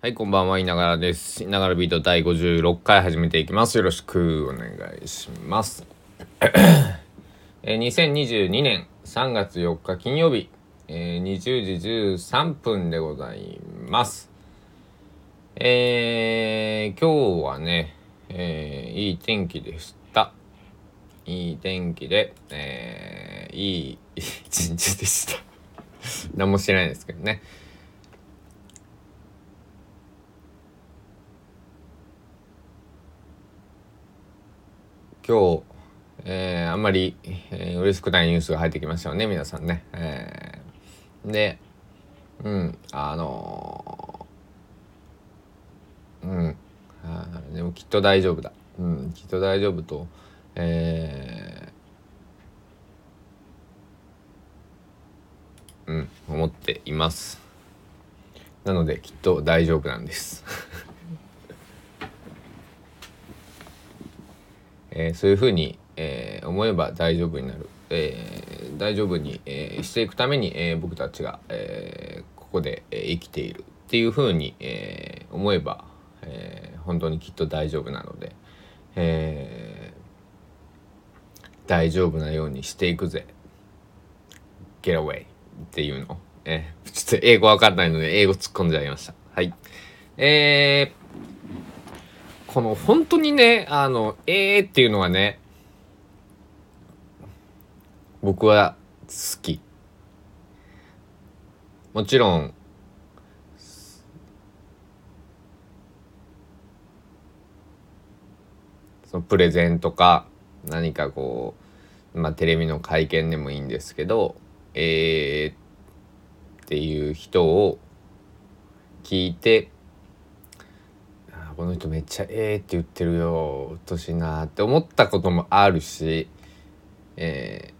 はい、こんばんは、いながらです。いながらビート第56回始めていきます。よろしくお願いします。えー、2022年3月4日金曜日、えー、20時13分でございます。えー、今日はね、えー、いい天気でした。いい天気で、えー、いい一日でした。何もしてないですけどね。今日、えー、あんまり、えー、嬉しくないニュースが入ってきましたよね皆さんね。えー、でうんあのー、うんあでもきっと大丈夫だ、うん、きっと大丈夫と、えー、うん思っています。なのできっと大丈夫なんです。えー、そういうふうに、えー、思えば大丈夫になる、えー、大丈夫に、え、していくために、え、僕たちが、えー、ここで、え、生きている。っていうふうに、え、思えば、え、本当にきっと大丈夫なので、え、大丈夫なようにしていくぜ。Get away っていうの、え、ちょっと英語わかんないので英語突っ込んじゃいました。はい。えーこの本当にね、あの、ええー、っていうのはね、僕は好き。もちろん、そのプレゼンとか何かこう、まあテレビの会見でもいいんですけど、ええー、っていう人を聞いてこの人めっちゃええって言ってるようっとしいなって思ったこともあるしえ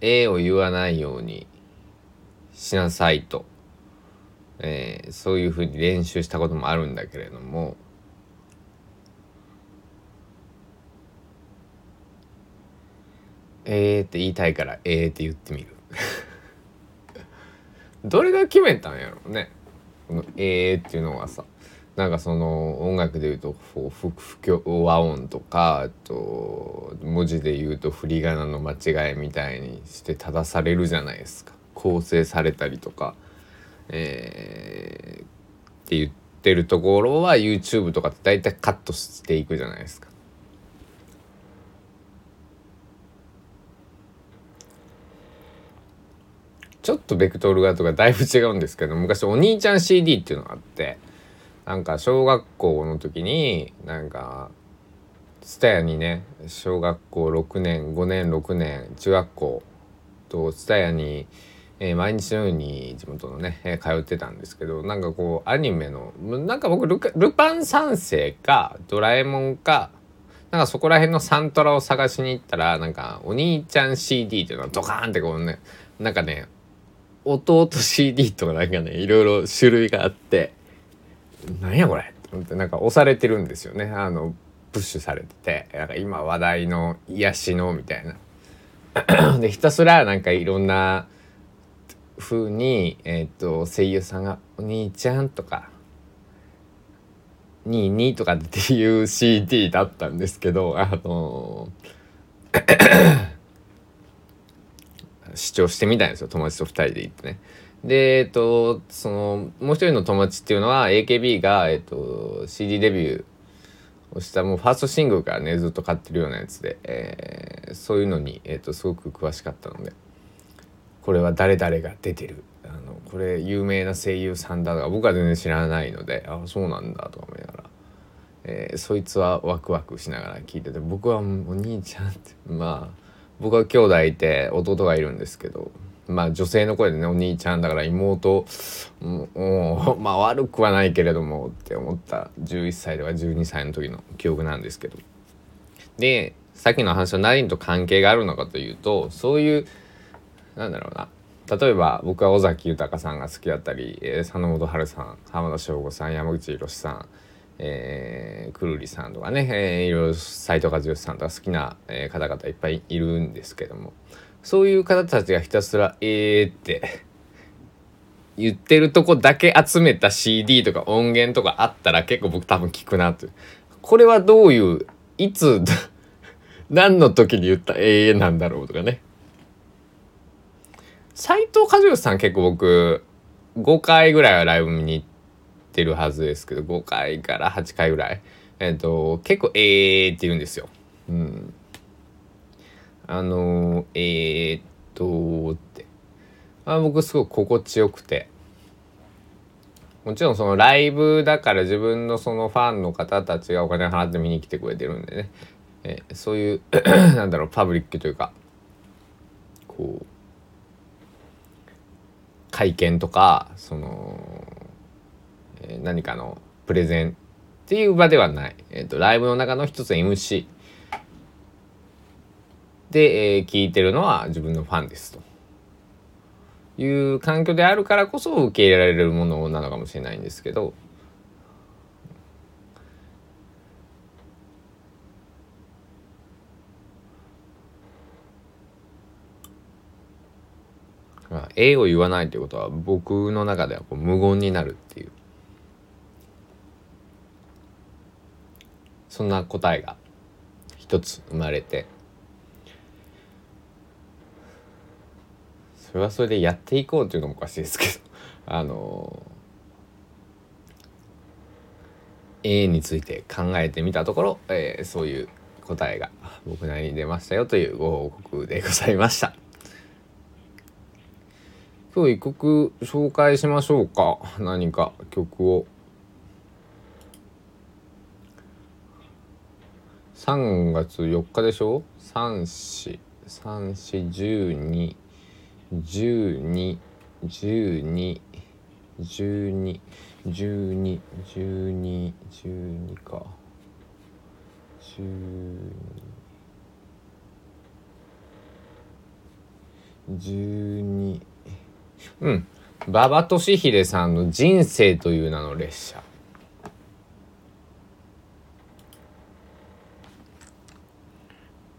ー、ええを言わないようにしなさいと、えー、そういうふうに練習したこともあるんだけれどもええって言いたいからええって言ってみる。どれが決めたんやろうねこのええっていうのはさ。なんかその音楽で言うと不不協和音とかと文字で言うと振り仮名の間違いみたいにして正されるじゃないですか構成されたりとか、えー、って言ってるところは YouTube とかって大体カットしていくじゃないですか。ちょっとベクトルがとかだいぶ違うんですけど昔お兄ちゃん CD っていうのがあってなんか小学校の時になんか蔦屋にね小学校6年5年6年中学校と蔦屋に、えー、毎日のように地元のね、えー、通ってたんですけどなんかこうアニメのなんか僕ルパン三世かドラえもんかなんかそこら辺のサントラを探しに行ったらなんかお兄ちゃん CD っていうのがドカーンってこうねなんかね弟 CD とかなんかねいろいろ種類があってなんやこれってなんか押されてるんですよねあのプッシュされててなんか今話題の癒しのみたいな。でひたすらなんかいろんな風に、えーと、声優さんが「お兄ちゃん」とか「にに」とかっていう CD だったんですけどあのー、視聴してみたいんですよ友達と2人で行ってね。で、えっと、その、もう一人の友達っていうのは AKB が、えっと、CD デビューをしたもうファーストシングルからね、ずっと買ってるようなやつで、えー、そういうのに、えっと、すごく詳しかったので、これは誰々が出てる。あの、これ有名な声優さんだとか、僕は全然知らないので、あ、そうなんだとか思いながら。えー、そいつはワクワクしながら聞いてて僕はお兄ちゃんってまあ僕は兄弟いて弟がいるんですけどまあ女性の声でねお兄ちゃんだから妹もうまあ悪くはないけれどもって思った11歳とか12歳の時の記憶なんですけど。でさっきの話は何と関係があるのかというとそういうなんだろうな。例えば僕は尾崎豊さんが好きだったり、えー、佐野元春さん浜田省吾さん山口宏さんえー、くるりさんとかね、えー、いろいろ斎藤和義さんとか好きな、えー、方々いっぱいいるんですけどもそういう方たちがひたすら「えー」って言ってるとこだけ集めた CD とか音源とかあったら結構僕多分聞くなとこれはどういういつ 何の時に言った永遠なんだろうとかね。斎藤和義さん結構僕5回ぐらいはライブ見に行っててるはずですけど5回から8回ぐらい。えっ、ー、と結構「ええー」って言うんですよ。うん、あのえー、っとって。あ僕すごく心地よくて。もちろんそのライブだから自分のそのファンの方たちがお金払って見に来てくれてるんでね、えー、そういう なんだろうパブリックというかこう会見とかその、え、何かのプレゼンっていう場ではない、えーと、ライブの中の一つ MC で、えー、聞いてるのは自分のファンですという環境であるからこそ受け入れられるものなのかもしれないんですけど「え」を言わないということは僕の中ではこう無言になるっていう。そんな答えが一つ生まれて。それはそれでやっていこうというのもおかしいですけど。あの A について考えてみたところ、えー、そういう答えが僕なりに出ましたよというご報告でございました。今日一曲紹介しましょうか。何か曲を。3月4日でしょ？3 4 3 4 1 2 1 2 1 2 1 2 1 2 1 2 1 2か。12うん。馬場俊秀さんの「人生という名の列車」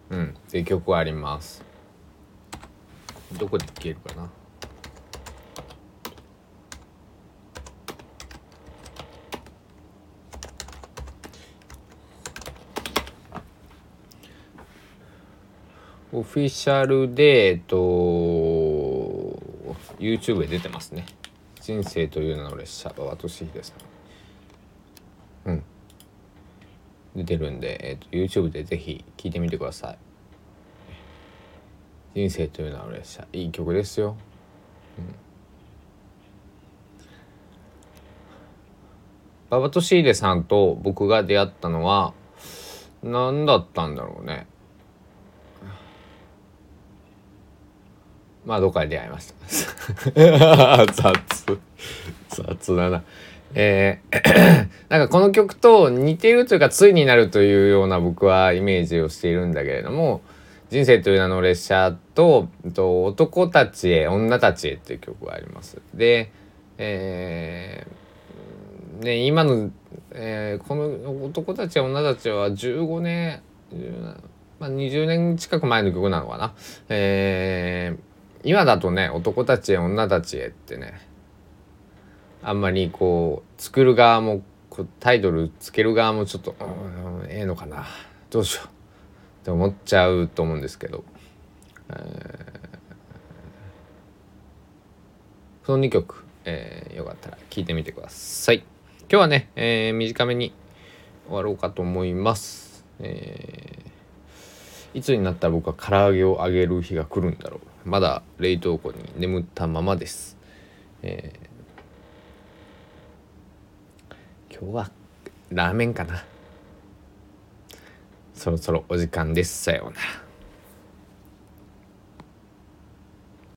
うんっていう曲はありますどこで聴けるかな？オフィシャルで、えっと、YouTube で出てますね。人生という名の列車、馬場俊秀さん。うん。出てるんで、えっと、YouTube でぜひ聴いてみてください。人生という名の列車、いい曲ですよ。うん。馬場俊秀さんと僕が出会ったのは何だったんだろうねまあどっかで出会いました 雑雑だなえー、なんかこの曲と似ているというかついになるというような僕はイメージをしているんだけれども「人生という名の列車と」と「男たちへ女たちへ」っていう曲があります。で、えーね、今の、えー、この「男たちへ女たち」は15年まあ、20年近く前の曲なのかな。えー今だとね男たちへ女たちへってねあんまりこう作る側もタイトルつける側もちょっと「うんええのかなどうしよう」って思っちゃうと思うんですけど、えー、その2曲、えー、よかったら聴いてみてください。今日はね、えー、短めに終わろうかと思います。えー、いつになったら僕は唐揚げをあげる日が来るんだろう。まだ冷凍庫に眠ったままです、えー、今日はラーメンかな。そろそろお時間です。さようなら。